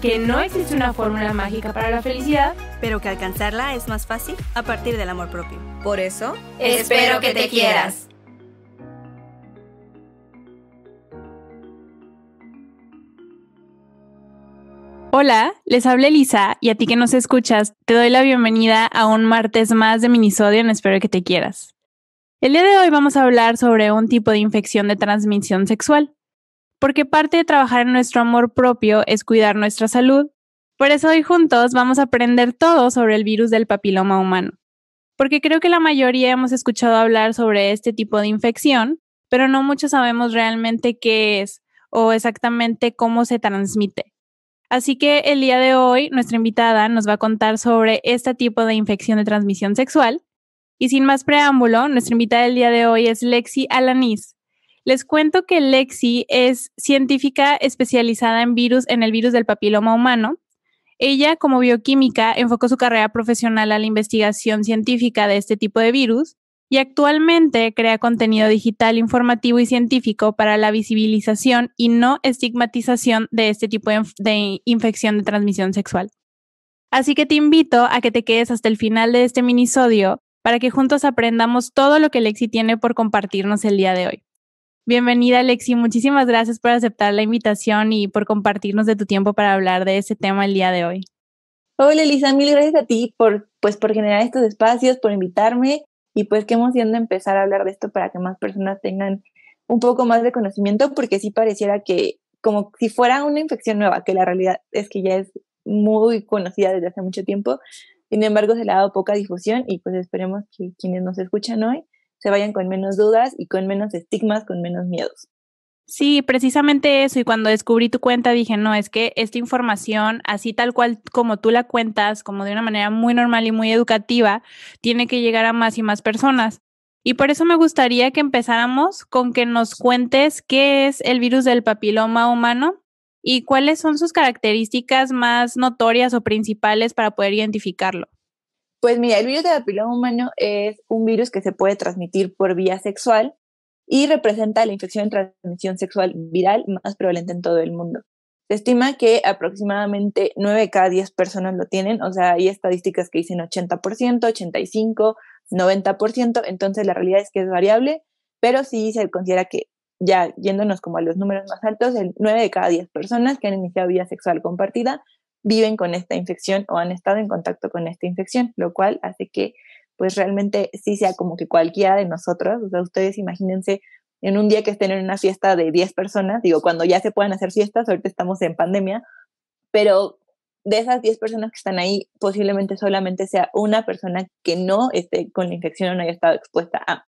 que no existe una fórmula mágica para la felicidad. pero que alcanzarla es más fácil a partir del amor propio. Por eso, Espero que te quieras. Hola, les habla Elisa y a ti que nos escuchas, te doy la bienvenida a un martes más de Minisodio en Espero que te quieras. El día de hoy vamos a hablar sobre un tipo de infección de transmisión sexual, porque parte de trabajar en nuestro amor propio es cuidar nuestra salud. Por eso hoy juntos vamos a aprender todo sobre el virus del papiloma humano, porque creo que la mayoría hemos escuchado hablar sobre este tipo de infección, pero no muchos sabemos realmente qué es o exactamente cómo se transmite. Así que el día de hoy nuestra invitada nos va a contar sobre este tipo de infección de transmisión sexual. Y sin más preámbulo, nuestra invitada del día de hoy es Lexi Alanis. Les cuento que Lexi es científica especializada en virus en el virus del papiloma humano. Ella, como bioquímica, enfocó su carrera profesional a la investigación científica de este tipo de virus y actualmente crea contenido digital informativo y científico para la visibilización y no estigmatización de este tipo de, de infección de transmisión sexual. Así que te invito a que te quedes hasta el final de este minisodio para que juntos aprendamos todo lo que Lexi tiene por compartirnos el día de hoy. Bienvenida Lexi, muchísimas gracias por aceptar la invitación y por compartirnos de tu tiempo para hablar de este tema el día de hoy. Hola Elisa, mil gracias a ti por, pues, por generar estos espacios, por invitarme. Y pues qué emoción de empezar a hablar de esto para que más personas tengan un poco más de conocimiento porque sí pareciera que como si fuera una infección nueva, que la realidad es que ya es muy conocida desde hace mucho tiempo, sin embargo se le ha dado poca difusión y pues esperemos que quienes nos escuchan hoy se vayan con menos dudas y con menos estigmas, con menos miedos. Sí, precisamente eso. Y cuando descubrí tu cuenta dije, no, es que esta información, así tal cual como tú la cuentas, como de una manera muy normal y muy educativa, tiene que llegar a más y más personas. Y por eso me gustaría que empezáramos con que nos cuentes qué es el virus del papiloma humano y cuáles son sus características más notorias o principales para poder identificarlo. Pues mira, el virus del papiloma humano es un virus que se puede transmitir por vía sexual y representa la infección de transmisión sexual viral más prevalente en todo el mundo. Se estima que aproximadamente 9 de cada 10 personas lo tienen, o sea, hay estadísticas que dicen 80%, 85%, 90%, entonces la realidad es que es variable, pero sí se considera que ya yéndonos como a los números más altos, el 9 de cada 10 personas que han iniciado vida sexual compartida viven con esta infección o han estado en contacto con esta infección, lo cual hace que pues realmente sí sea como que cualquiera de nosotros, o sea, ustedes imagínense en un día que estén en una fiesta de 10 personas, digo, cuando ya se puedan hacer fiestas, ahorita estamos en pandemia, pero de esas 10 personas que están ahí, posiblemente solamente sea una persona que no esté con la infección o no haya estado expuesta a.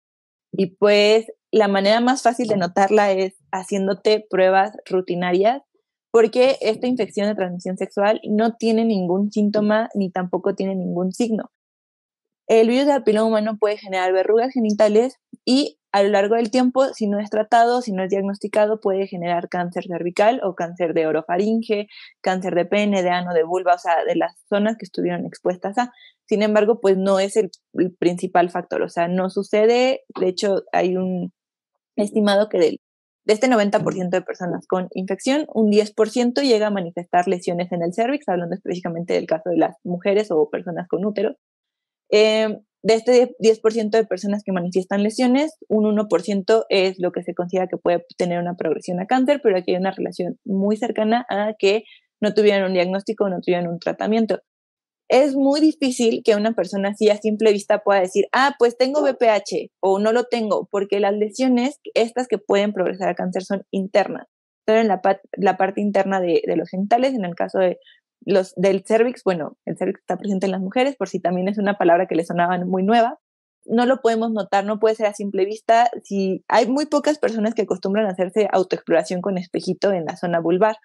Y pues la manera más fácil de notarla es haciéndote pruebas rutinarias, porque esta infección de transmisión sexual no tiene ningún síntoma ni tampoco tiene ningún signo. El virus del papiloma humano puede generar verrugas genitales y a lo largo del tiempo, si no es tratado, si no es diagnosticado, puede generar cáncer cervical o cáncer de orofaringe, cáncer de pene, de ano, de vulva, o sea, de las zonas que estuvieron expuestas a. Sin embargo, pues no es el, el principal factor, o sea, no sucede. De hecho, hay un estimado que del, de este 90% de personas con infección, un 10% llega a manifestar lesiones en el cervix, hablando específicamente del caso de las mujeres o personas con útero. Eh, de este 10% de personas que manifiestan lesiones, un 1% es lo que se considera que puede tener una progresión a cáncer, pero aquí hay una relación muy cercana a que no tuvieran un diagnóstico o no tuvieran un tratamiento. Es muy difícil que una persona así a simple vista pueda decir, ah, pues tengo BPH o no lo tengo, porque las lesiones, estas que pueden progresar a cáncer, son internas. Son en la, la parte interna de, de los genitales, en el caso de los del cervix, bueno, el cervix está presente en las mujeres, por si también es una palabra que le sonaba muy nueva. No lo podemos notar, no puede ser a simple vista. Si hay muy pocas personas que acostumbran a hacerse autoexploración con espejito en la zona vulvar,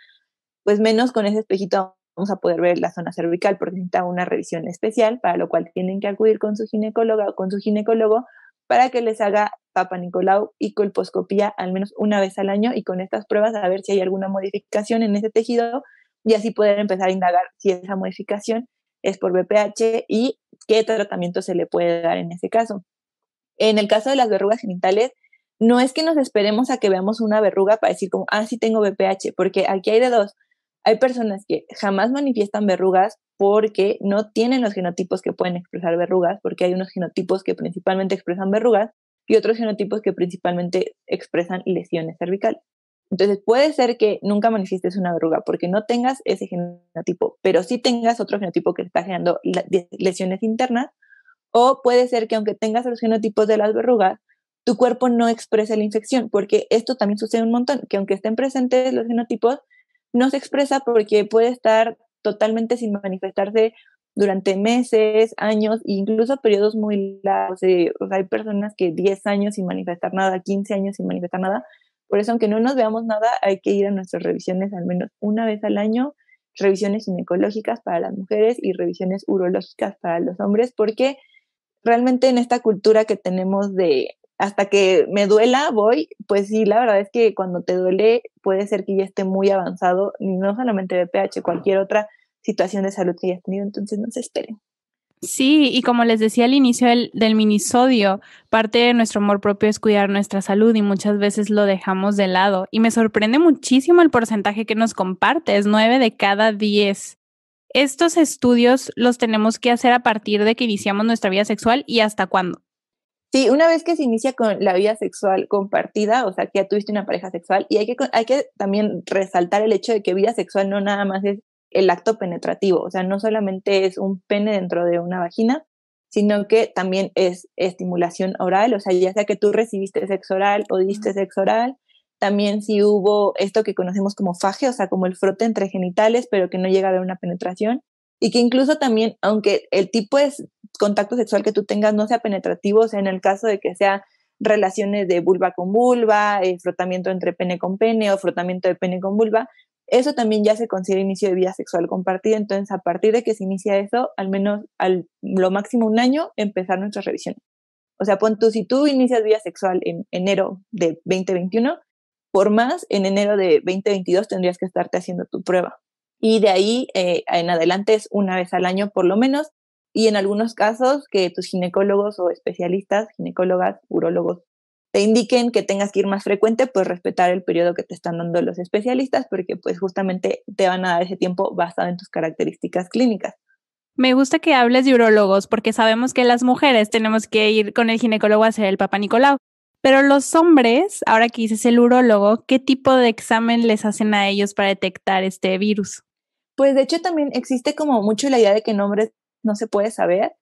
pues menos con ese espejito vamos a poder ver la zona cervical porque necesita una revisión especial, para lo cual tienen que acudir con su ginecóloga o con su ginecólogo para que les haga Papa Nicolau y colposcopía al menos una vez al año y con estas pruebas a ver si hay alguna modificación en ese tejido y así poder empezar a indagar si esa modificación es por BPH y qué tratamiento se le puede dar en ese caso. En el caso de las verrugas genitales, no es que nos esperemos a que veamos una verruga para decir como, ah, sí tengo BPH, porque aquí hay de dos. Hay personas que jamás manifiestan verrugas porque no tienen los genotipos que pueden expresar verrugas, porque hay unos genotipos que principalmente expresan verrugas y otros genotipos que principalmente expresan lesiones cervicales. Entonces puede ser que nunca manifiestes una verruga porque no tengas ese genotipo, pero sí tengas otro genotipo que está generando lesiones internas, o puede ser que aunque tengas los genotipos de las verrugas, tu cuerpo no exprese la infección, porque esto también sucede un montón, que aunque estén presentes los genotipos, no se expresa porque puede estar totalmente sin manifestarse durante meses, años, e incluso periodos muy largos. hay personas que 10 años sin manifestar nada, 15 años sin manifestar nada. Por eso, aunque no nos veamos nada, hay que ir a nuestras revisiones al menos una vez al año, revisiones ginecológicas para las mujeres y revisiones urológicas para los hombres, porque realmente en esta cultura que tenemos de hasta que me duela voy, pues sí, la verdad es que cuando te duele puede ser que ya esté muy avanzado, no solamente BPH, cualquier otra situación de salud que hayas tenido, entonces no se esperen. Sí, y como les decía al inicio del, del, minisodio, parte de nuestro amor propio es cuidar nuestra salud y muchas veces lo dejamos de lado. Y me sorprende muchísimo el porcentaje que nos compartes, nueve de cada diez. Estos estudios los tenemos que hacer a partir de que iniciamos nuestra vida sexual y hasta cuándo. Sí, una vez que se inicia con la vida sexual compartida, o sea, que ya tuviste una pareja sexual, y hay que, hay que también resaltar el hecho de que vida sexual no nada más es el acto penetrativo, o sea, no solamente es un pene dentro de una vagina, sino que también es estimulación oral, o sea, ya sea que tú recibiste sexo oral o diste sexo oral, también si hubo esto que conocemos como faje, o sea, como el frote entre genitales, pero que no llega a haber una penetración, y que incluso también, aunque el tipo de contacto sexual que tú tengas no sea penetrativo, o sea, en el caso de que sea relaciones de vulva con vulva, eh, frotamiento entre pene con pene o frotamiento de pene con vulva, eso también ya se considera inicio de vida sexual compartida. Entonces, a partir de que se inicia eso, al menos al lo máximo un año, empezar nuestra revisión. O sea, pon tú, si tú inicias vida sexual en enero de 2021, por más, en enero de 2022 tendrías que estarte haciendo tu prueba y de ahí eh, en adelante es una vez al año por lo menos y en algunos casos que tus ginecólogos o especialistas, ginecólogas, urólogos, te indiquen que tengas que ir más frecuente, pues respetar el periodo que te están dando los especialistas porque pues justamente te van a dar ese tiempo basado en tus características clínicas. Me gusta que hables de urólogos porque sabemos que las mujeres tenemos que ir con el ginecólogo a hacer el Papa Nicolau. Pero los hombres, ahora que dices el urólogo, ¿qué tipo de examen les hacen a ellos para detectar este virus? Pues de hecho también existe como mucho la idea de que en hombres no se puede saber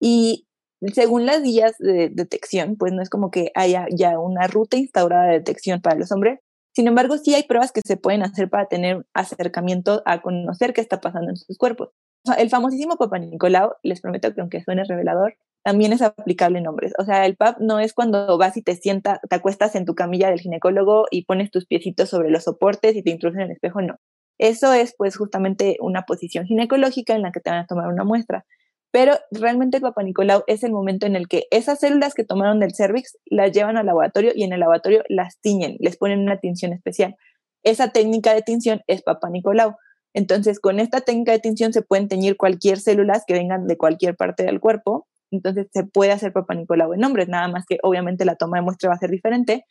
y según las guías de detección, pues no es como que haya ya una ruta instaurada de detección para los hombres. Sin embargo, sí hay pruebas que se pueden hacer para tener acercamiento a conocer qué está pasando en sus cuerpos. El famosísimo Papa Nicolau, les prometo que aunque suene revelador, también es aplicable en hombres. O sea, el PAP no es cuando vas y te sientas, te acuestas en tu camilla del ginecólogo y pones tus piecitos sobre los soportes y te introducen en el espejo, no. Eso es pues justamente una posición ginecológica en la que te van a tomar una muestra. Pero realmente el Papa Nicolau es el momento en el que esas células que tomaron del cervix las llevan al laboratorio y en el laboratorio las tiñen, les ponen una tinción especial. Esa técnica de tinción es Papa Nicolau. Entonces, con esta técnica de tinción se pueden teñir cualquier células que vengan de cualquier parte del cuerpo. Entonces, se puede hacer Papa Nicolau en hombres, nada más que obviamente la toma de muestra va a ser diferente.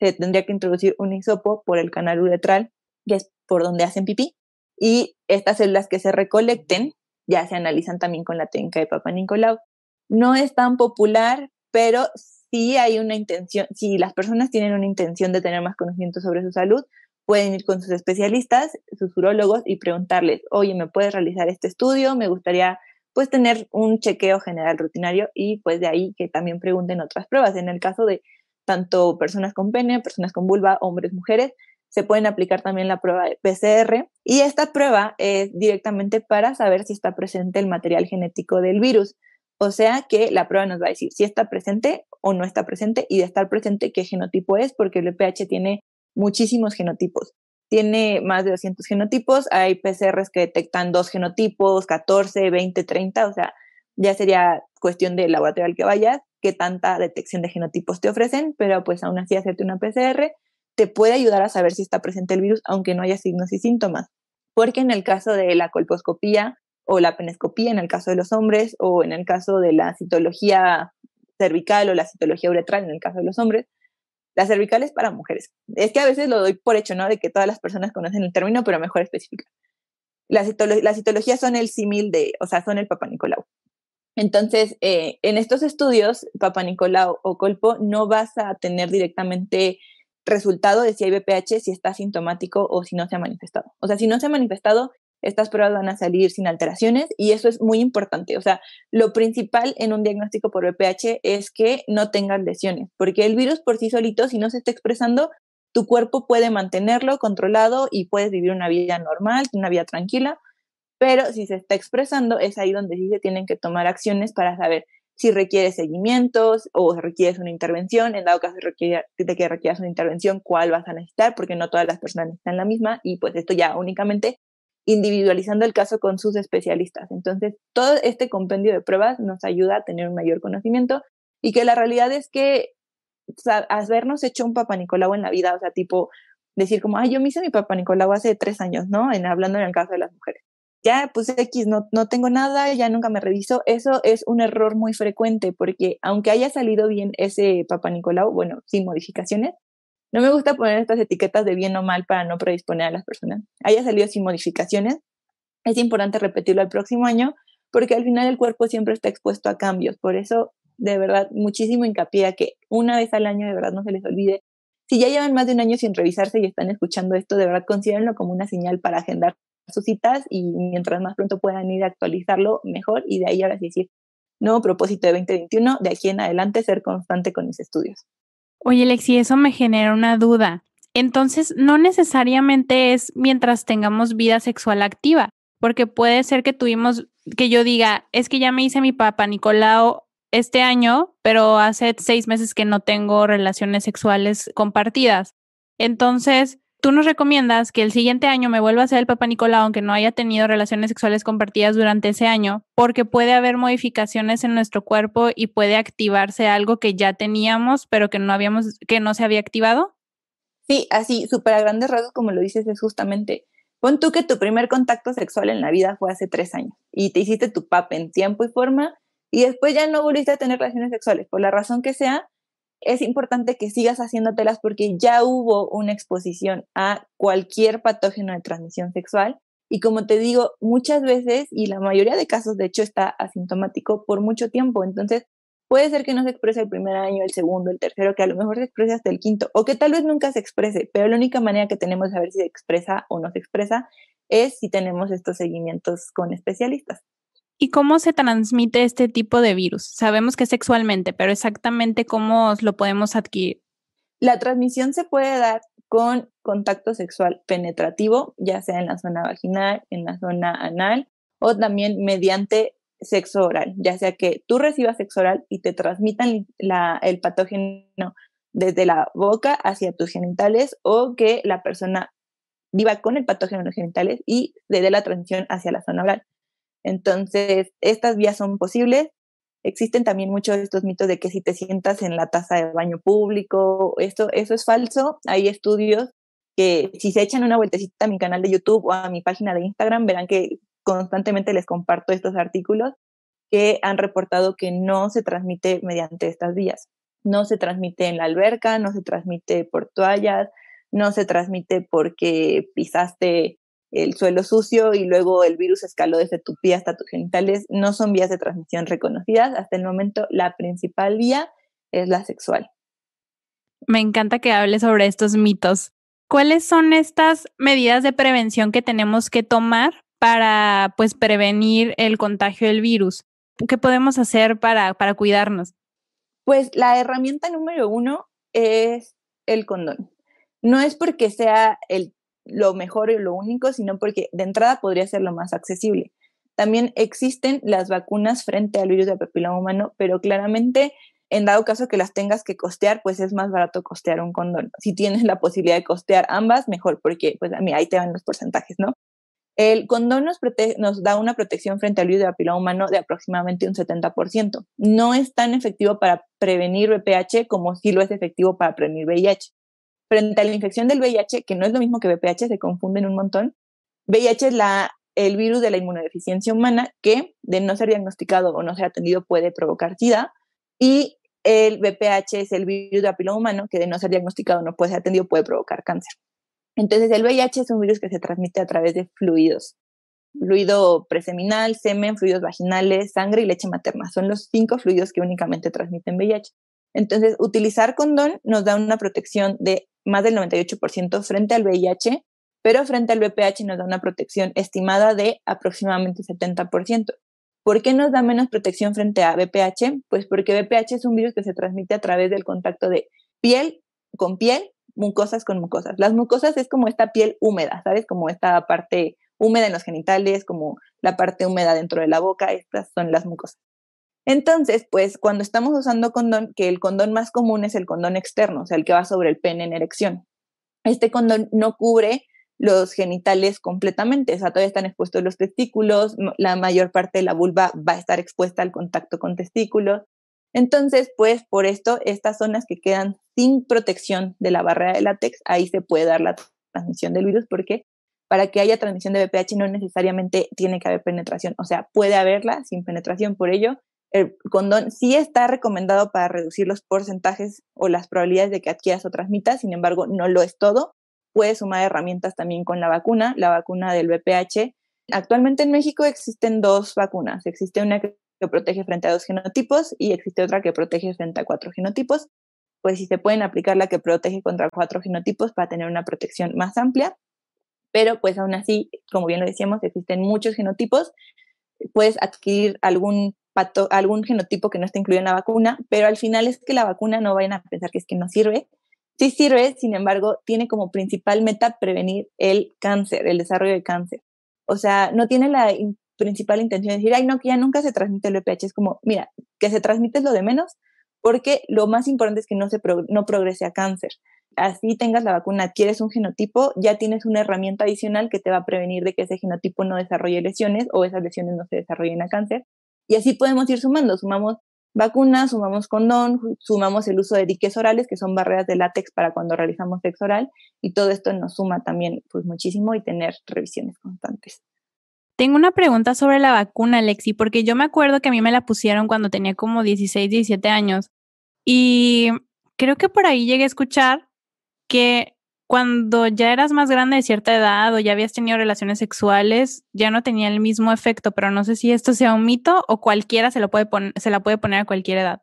Se tendría que introducir un hisopo por el canal uretral que es por donde hacen pipí, y estas células que se recolecten ya se analizan también con la técnica de Papa Nicolau. No es tan popular, pero sí hay una intención, si las personas tienen una intención de tener más conocimiento sobre su salud, pueden ir con sus especialistas, sus urólogos y preguntarles, oye, ¿me puedes realizar este estudio? Me gustaría pues tener un chequeo general rutinario y pues de ahí que también pregunten otras pruebas. En el caso de tanto personas con pene, personas con vulva, hombres, mujeres, se pueden aplicar también la prueba de PCR y esta prueba es directamente para saber si está presente el material genético del virus. O sea que la prueba nos va a decir si está presente o no está presente y de estar presente qué genotipo es, porque el VPH tiene muchísimos genotipos. tiene más de 200 genotipos, hay PCRs que detectan dos genotipos, 14, 20, 30, o sea, ya sería cuestión del laboratorio al que vayas, qué tanta detección de genotipos te ofrecen, pero pues aún así hacerte una PCR te puede ayudar a saber si está presente el virus, aunque no haya signos y síntomas. Porque en el caso de la colposcopía o la penescopía, en el caso de los hombres, o en el caso de la citología cervical o la citología uretral, en el caso de los hombres, la cervical es para mujeres. Es que a veces lo doy por hecho, ¿no? De que todas las personas conocen el término, pero mejor especificar. La, citología son el símil de, o sea, son el Papa Nicolau. Entonces, eh, en estos estudios, Papa Nicolau o Colpo, no vas a tener directamente resultado de si hay BPH, si está sintomático o si no se ha manifestado. O sea, si no se ha manifestado, estas pruebas van a salir sin alteraciones y eso es muy importante. O sea, lo principal en un diagnóstico por BPH es que no tengas lesiones, porque el virus por sí solito, si no se está expresando, tu cuerpo puede mantenerlo controlado y puedes vivir una vida normal, una vida tranquila, pero si se está expresando, es ahí donde sí se tienen que tomar acciones para saber si requiere seguimientos o requieres una intervención, en dado caso de que requieras una intervención, cuál vas a necesitar, porque no todas las personas necesitan la misma y pues esto ya únicamente individualizando el caso con sus especialistas. Entonces, todo este compendio de pruebas nos ayuda a tener un mayor conocimiento y que la realidad es que habernos hecho un Papa Nicolau en la vida, o sea, tipo decir como, ay, yo me hice mi Papa Nicolau hace tres años, ¿no? En, hablando en el caso de las mujeres ya pues X, no, no tengo nada, ya nunca me reviso, eso es un error muy frecuente porque aunque haya salido bien ese Papa Nicolau, bueno, sin modificaciones, no me gusta poner estas etiquetas de bien o mal para no predisponer a las personas. Haya salido sin modificaciones, es importante repetirlo el próximo año porque al final el cuerpo siempre está expuesto a cambios. Por eso, de verdad, muchísimo hincapié a que una vez al año de verdad no se les olvide. Si ya llevan más de un año sin revisarse y están escuchando esto, de verdad considérenlo como una señal para agendar sus citas y mientras más pronto puedan ir a actualizarlo, mejor. Y de ahí ahora sí decir, nuevo propósito de 2021, de aquí en adelante ser constante con mis estudios. Oye, Lexi, eso me genera una duda. Entonces, no necesariamente es mientras tengamos vida sexual activa, porque puede ser que tuvimos, que yo diga, es que ya me hice mi papá Nicolau este año, pero hace seis meses que no tengo relaciones sexuales compartidas. Entonces, tú nos recomiendas que el siguiente año me vuelva a hacer el Papa Nicolau, aunque no haya tenido relaciones sexuales compartidas durante ese año, porque puede haber modificaciones en nuestro cuerpo y puede activarse algo que ya teníamos, pero que no habíamos, que no se había activado. Sí, así, súper a grandes rasgos, como lo dices, es justamente, pon tú que tu primer contacto sexual en la vida fue hace tres años y te hiciste tu PAP en tiempo y forma y después ya no volviste a tener relaciones sexuales, por la razón que sea, es importante que sigas haciéndotelas porque ya hubo una exposición a cualquier patógeno de transmisión sexual. Y como te digo, muchas veces, y la mayoría de casos, de hecho, está asintomático por mucho tiempo. Entonces, puede ser que no se exprese el primer año, el segundo, el tercero, que a lo mejor se exprese hasta el quinto, o que tal vez nunca se exprese, pero la única manera que tenemos de saber si se expresa o no se expresa es si tenemos estos seguimientos con especialistas. ¿Y cómo se transmite este tipo de virus? Sabemos que sexualmente, pero exactamente cómo lo podemos adquirir. La transmisión se puede dar con contacto sexual penetrativo, ya sea en la zona vaginal, en la zona anal, o también mediante sexo oral, ya sea que tú recibas sexo oral y te transmitan el patógeno desde la boca hacia tus genitales o que la persona viva con el patógeno en los genitales y le dé la transmisión hacia la zona oral. Entonces, estas vías son posibles. Existen también muchos de estos mitos de que si te sientas en la taza de baño público, esto, eso es falso. Hay estudios que si se echan una vueltecita a mi canal de YouTube o a mi página de Instagram, verán que constantemente les comparto estos artículos que han reportado que no se transmite mediante estas vías. No se transmite en la alberca, no se transmite por toallas, no se transmite porque pisaste el suelo sucio y luego el virus escaló desde tu pie hasta tus genitales, no son vías de transmisión reconocidas. Hasta el momento, la principal vía es la sexual. Me encanta que hables sobre estos mitos. ¿Cuáles son estas medidas de prevención que tenemos que tomar para pues prevenir el contagio del virus? ¿Qué podemos hacer para, para cuidarnos? Pues la herramienta número uno es el condón. No es porque sea el lo mejor y lo único, sino porque de entrada podría ser lo más accesible. También existen las vacunas frente al virus de papiloma humano, pero claramente en dado caso que las tengas que costear, pues es más barato costear un condón. Si tienes la posibilidad de costear ambas, mejor, porque pues a mí ahí te van los porcentajes, ¿no? El condón nos, nos da una protección frente al virus de papiloma humano de aproximadamente un 70%. No es tan efectivo para prevenir VPH como si lo es efectivo para prevenir VIH. Frente a la infección del VIH, que no es lo mismo que VPH, se confunden un montón, VIH es la, el virus de la inmunodeficiencia humana que, de no ser diagnosticado o no ser atendido, puede provocar SIDA. Y el VPH es el virus de papiloma humano que, de no ser diagnosticado o no puede ser atendido, puede provocar cáncer. Entonces, el VIH es un virus que se transmite a través de fluidos. Fluido preseminal, semen, fluidos vaginales, sangre y leche materna. Son los cinco fluidos que únicamente transmiten VIH. Entonces, utilizar condón nos da una protección de más del 98% frente al VIH, pero frente al VPH nos da una protección estimada de aproximadamente 70%. ¿Por qué nos da menos protección frente a VPH? Pues porque VPH es un virus que se transmite a través del contacto de piel con piel mucosas con mucosas. Las mucosas es como esta piel húmeda, ¿sabes? Como esta parte húmeda en los genitales, como la parte húmeda dentro de la boca, estas son las mucosas. Entonces, pues cuando estamos usando condón, que el condón más común es el condón externo, o sea, el que va sobre el pene en erección. Este condón no cubre los genitales completamente, o sea, todavía están expuestos los testículos, la mayor parte de la vulva va a estar expuesta al contacto con testículos, entonces, pues por esto, estas zonas que quedan sin protección de la barrera de látex, ahí se puede dar la transmisión del virus porque para que haya transmisión de VPH no necesariamente tiene que haber penetración, o sea, puede haberla sin penetración. Por ello, el condón sí está recomendado para reducir los porcentajes o las probabilidades de que adquieras o transmitas, sin embargo, no lo es todo. Puede sumar herramientas también con la vacuna, la vacuna del VPH. Actualmente en México existen dos vacunas. Existe una que protege frente a dos genotipos y existe otra que protege frente a cuatro genotipos. Pues si se pueden aplicar la que protege contra cuatro genotipos para tener una protección más amplia, pero pues aún así, como bien lo decíamos, existen muchos genotipos. Puedes adquirir algún, pato, algún genotipo que no esté incluido en la vacuna, pero al final es que la vacuna no vayan a pensar que es que no sirve. Sí sirve, sin embargo, tiene como principal meta prevenir el cáncer, el desarrollo de cáncer. O sea, no tiene la principal intención es decir, ay, no, que ya nunca se transmite el VPH. Es como, mira, que se transmite es lo de menos, porque lo más importante es que no, se no progrese a cáncer. Así tengas la vacuna, adquieres un genotipo, ya tienes una herramienta adicional que te va a prevenir de que ese genotipo no desarrolle lesiones o esas lesiones no se desarrollen a cáncer. Y así podemos ir sumando, sumamos vacunas, sumamos condón, sumamos el uso de diques orales, que son barreras de látex para cuando realizamos sexo oral, y todo esto nos suma también pues muchísimo y tener revisiones constantes. Tengo una pregunta sobre la vacuna, Lexi, porque yo me acuerdo que a mí me la pusieron cuando tenía como 16, 17 años. Y creo que por ahí llegué a escuchar que cuando ya eras más grande de cierta edad o ya habías tenido relaciones sexuales, ya no tenía el mismo efecto, pero no sé si esto sea un mito o cualquiera se, lo puede se la puede poner a cualquier edad.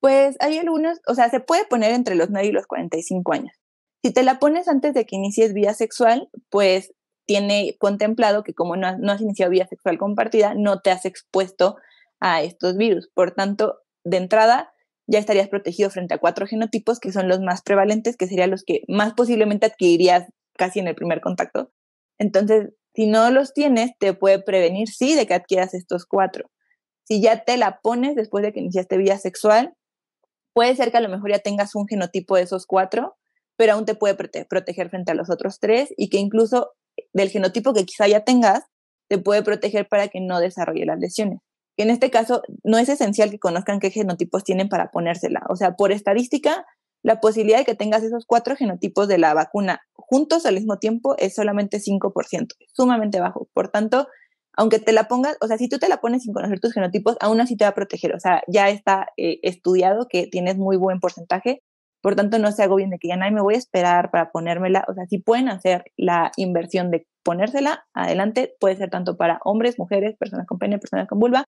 Pues hay algunos, o sea, se puede poner entre los 9 y los 45 años. Si te la pones antes de que inicies vida sexual, pues tiene contemplado que como no, has iniciado vida sexual compartida, no te has expuesto a estos virus. Por tanto, de entrada, ya estarías protegido frente a cuatro genotipos que son los más prevalentes, que serían los que más posiblemente adquirirías casi en el primer contacto. Entonces, si no los tienes, te puede prevenir, sí, de que adquieras estos cuatro. Si ya te la pones después de que iniciaste vida sexual, puede ser que a lo mejor ya tengas un genotipo de esos cuatro, pero aún te puede proteger frente a los otros tres y que incluso del genotipo que quizá ya tengas, te puede proteger para que no desarrolle las lesiones. En este caso, no es esencial que conozcan qué genotipos tienen para ponérsela. O sea, por estadística, la posibilidad de que tengas esos cuatro genotipos de la vacuna juntos al mismo tiempo es solamente 5%, sumamente bajo. Por tanto, aunque te la pongas, o sea, si tú te la pones sin conocer tus genotipos, aún así te va a proteger. O sea, ya está eh, estudiado que tienes muy buen porcentaje por tanto, no se hago bien de que ya nadie me voy a esperar para ponérmela. O sea, si pueden hacer la inversión de ponérsela, adelante. Puede ser tanto para hombres, mujeres, personas con pene, personas con vulva.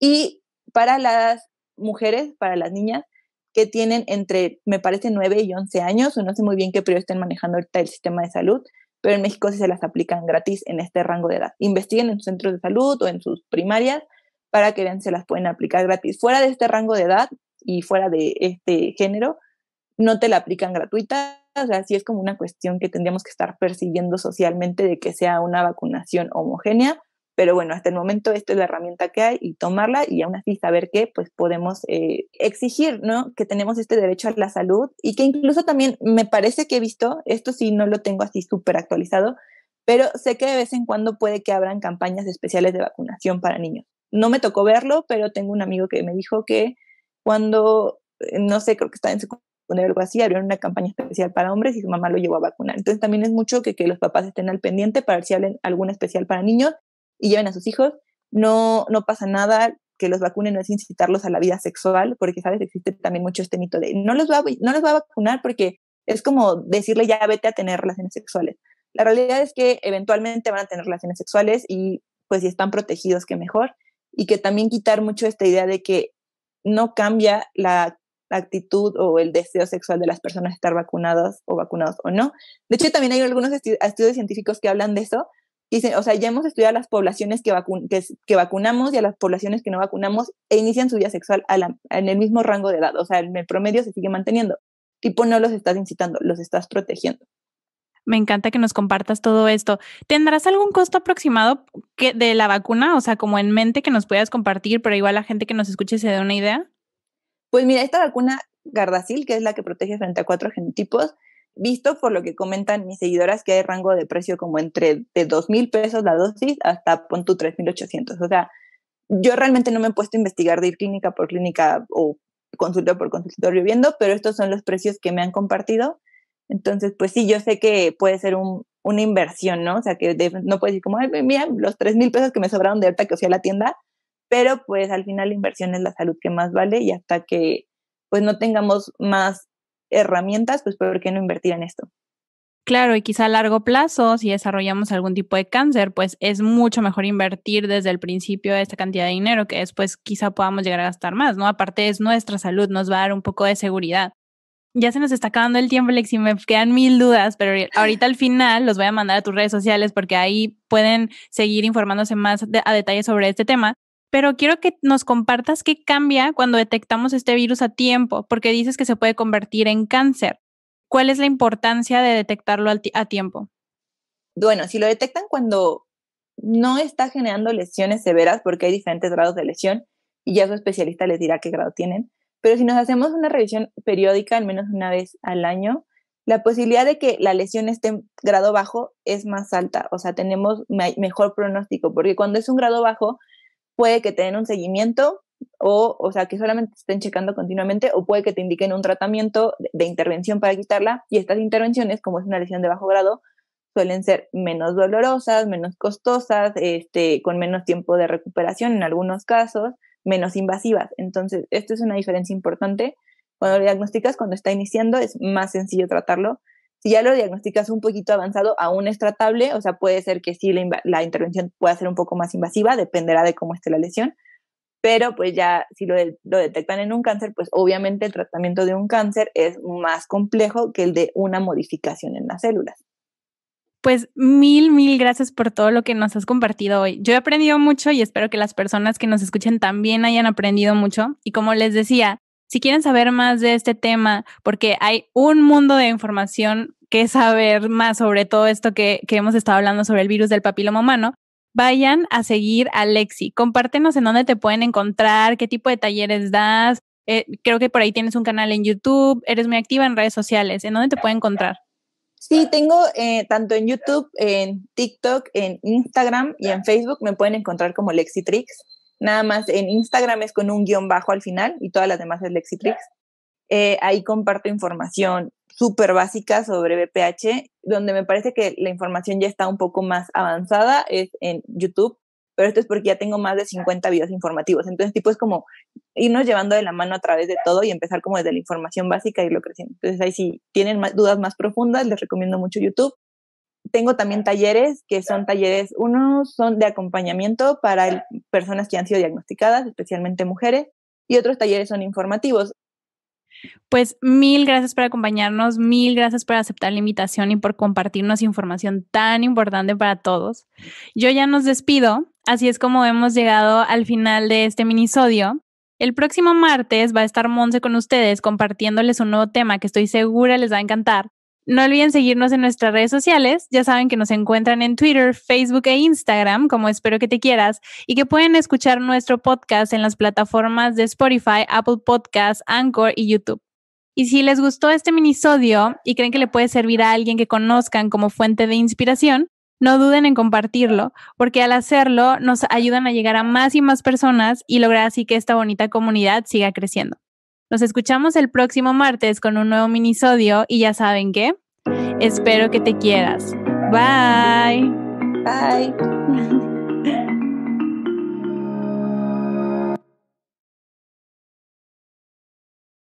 Y para las mujeres, para las niñas que tienen entre, me parece, 9 y 11 años, o no sé muy bien qué periodo estén manejando ahorita el sistema de salud, pero en México sí se las aplican gratis en este rango de edad. Investiguen en centros de salud o en sus primarias para que vean se las pueden aplicar gratis. Fuera de este rango de edad y fuera de este género, no te la aplican gratuita, o sea, sí es como una cuestión que tendríamos que estar persiguiendo socialmente de que sea una vacunación homogénea, pero bueno, hasta el momento esta es la herramienta que hay y tomarla y aún así saber que pues podemos eh, exigir, ¿no? Que tenemos este derecho a la salud y que incluso también me parece que he visto, esto sí no lo tengo así súper actualizado, pero sé que de vez en cuando puede que abran campañas especiales de vacunación para niños. No me tocó verlo, pero tengo un amigo que me dijo que cuando, eh, no sé, creo que está en secundaria o algo así, abrieron una campaña especial para hombres y su mamá lo llevó a vacunar. Entonces también es mucho que, que los papás estén al pendiente para ver si hablen alguna especial para niños y lleven a sus hijos. No, no pasa nada, que los vacunen no es incitarlos a la vida sexual, porque, ¿sabes? Existe también mucho este mito de no los va, no los va a vacunar porque es como decirle ya vete a tener relaciones sexuales. La realidad es que eventualmente van a tener relaciones sexuales y pues si están protegidos, que mejor. Y que también quitar mucho esta idea de que no cambia la actitud o el deseo sexual de las personas estar vacunados o vacunados o no. De hecho, también hay algunos estudios científicos que hablan de eso. Dicen, o sea, ya hemos estudiado a las poblaciones que, que, vacunamos y a las poblaciones que no vacunamos e inician su vida sexual en el mismo rango de edad. O sea, en el promedio se sigue manteniendo. Tipo, no los estás incitando, los estás protegiendo. Me encanta que nos compartas todo esto. ¿Tendrás algún costo aproximado que, de la vacuna? O sea, como en mente que nos puedas compartir, pero igual la gente que nos escuche se dé una idea. Pues mira, esta vacuna Gardasil, que es la que protege frente a cuatro genotipos, visto por lo que comentan mis seguidoras que hay rango de precio como entre de dos mil pesos la dosis hasta pon tu 3.800. O sea, yo realmente no me he puesto a investigar de ir clínica por clínica o consultorio por consultorio viendo, pero estos son los precios que me han compartido entonces, pues sí, yo sé que puede ser un, una inversión, ¿no? O sea, que no puedes decir como, ay, mira, los tres mil pesos que me sobraron de ahorita que fui a la tienda, pero pues al final la inversión es la salud que más vale y hasta que pues no tengamos más herramientas, pues ¿por qué no invertir en esto? Claro, y quizá a largo plazo, si desarrollamos algún tipo de cáncer, pues es mucho mejor invertir desde el principio esta cantidad de dinero que después quizá podamos llegar a gastar más, ¿no? Aparte es nuestra salud, nos va a dar un poco de seguridad ya se nos está acabando el tiempo, Lexi, me quedan mil dudas, pero ahorita al final los voy a mandar a tus redes sociales porque ahí pueden seguir informándose más a detalle sobre este tema. Pero quiero que nos compartas qué cambia cuando detectamos este virus a tiempo, porque dices que se puede convertir en cáncer. ¿Cuál es la importancia de detectarlo a tiempo? Bueno, si lo detectan cuando no está generando lesiones severas, porque hay diferentes grados de lesión, y ya su especialista les dirá qué grado tienen, pero si nos hacemos una revisión periódica, al menos una vez al año, la posibilidad de que la lesión esté en grado bajo es más alta, o sea, tenemos mejor pronóstico, porque cuando es un grado bajo, puede que te den un seguimiento o, o sea, que solamente estén checando continuamente o puede que te indiquen un tratamiento de, intervención para quitarla y estas intervenciones, como es una lesión de bajo grado, suelen ser menos dolorosas, menos costosas, este, con menos tiempo de recuperación en algunos casos menos invasivas. Entonces, esto es una diferencia importante. Cuando lo diagnosticas cuando está iniciando, es más sencillo tratarlo. Si ya lo diagnosticas un poquito avanzado, aún es tratable, o sea, puede ser que sí la, intervención pueda ser un poco más invasiva, dependerá de cómo esté la lesión, pero pues ya si lo, lo, detectan en un cáncer, pues obviamente el tratamiento de un cáncer es más complejo que el de una modificación en las células. Pues mil, mil gracias por todo lo que nos has compartido hoy. Yo he aprendido mucho y espero que las personas que nos escuchen también hayan aprendido mucho. Y como les decía, si quieren saber más de este tema, porque hay un mundo de información que saber más sobre todo esto que, que hemos estado hablando sobre el virus del papiloma humano, vayan a seguir a Lexi. Compártenos en dónde te pueden encontrar, qué tipo de talleres das. Eh, creo que por ahí tienes un canal en YouTube, eres muy activa en redes sociales. ¿En dónde te pueden encontrar? Sí, tengo eh, tanto en YouTube, en TikTok, en Instagram y en Facebook me pueden encontrar como Lexitrix. Nada más en Instagram es con un guion bajo al final y todas las demás es Lexitrix. Eh, ahí comparto información súper básica sobre BPH, donde me parece que la información ya está un poco más avanzada, es en YouTube pero esto es porque ya tengo más de 50 videos informativos. Entonces, tipo, es como irnos llevando de la mano a través de todo y empezar como desde la información básica y irlo creciendo. Entonces, ahí si tienen más, dudas más profundas, les recomiendo mucho YouTube. Tengo también talleres, que son talleres, unos son de acompañamiento para personas que han sido diagnosticadas, especialmente mujeres, y otros talleres son informativos. Pues mil gracias por acompañarnos, mil gracias por aceptar la invitación y por compartirnos información tan importante para todos. Yo ya nos despido, así es como hemos llegado al final de este minisodio. El próximo martes va a estar Monse con ustedes compartiéndoles un nuevo tema que estoy segura les va a encantar. No olviden seguirnos en nuestras redes sociales. Ya saben que nos encuentran en Twitter, Facebook e Instagram, como espero que te quieras, y que pueden escuchar nuestro podcast en las plataformas de Spotify, Apple Podcasts, Anchor y YouTube. Y si les gustó este minisodio y creen que le puede servir a alguien que conozcan como fuente de inspiración, no duden en compartirlo, porque al hacerlo nos ayudan a llegar a más y más personas y lograr así que esta bonita comunidad siga creciendo. Nos escuchamos el próximo martes con un nuevo minisodio y ya saben qué. Espero que te quieras. Bye. Bye.